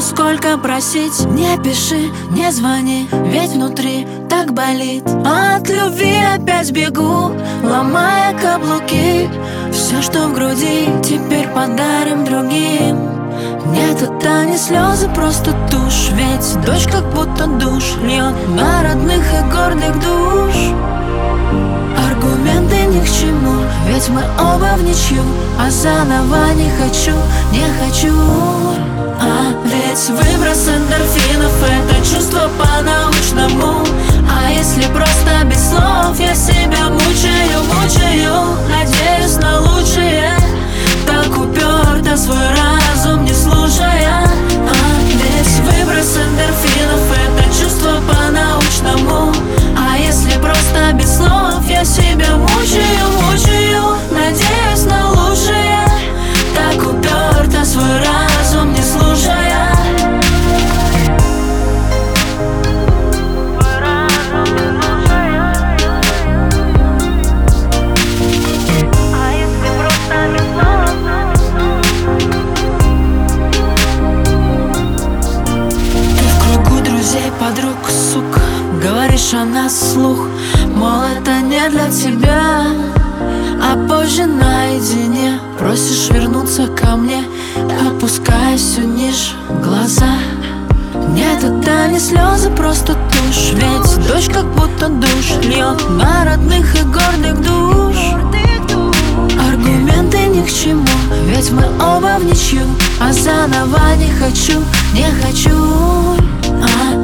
Сколько просить, не пиши, не звони Ведь внутри так болит. От любви опять бегу, ломая каблуки. Все, что в груди, теперь подарим другим. Нет, это не слезы, просто тушь. Ведь дождь как будто душ Льет на родных и гордых душ к чему. Ведь мы оба в ничью А заново не хочу, не хочу. А ведь выброс подруг, сука Говоришь о нас слух Мол, это не для тебя А позже наедине. Просишь вернуться ко мне Опускаясь все ниже глаза. Нет, это не слезы, просто тушь. Ведь дождь как будто душ. Льет на родных и гордых душ. Аргументы ни к чему. Ведь мы оба в ничью. А заново не хочу, не хочу. А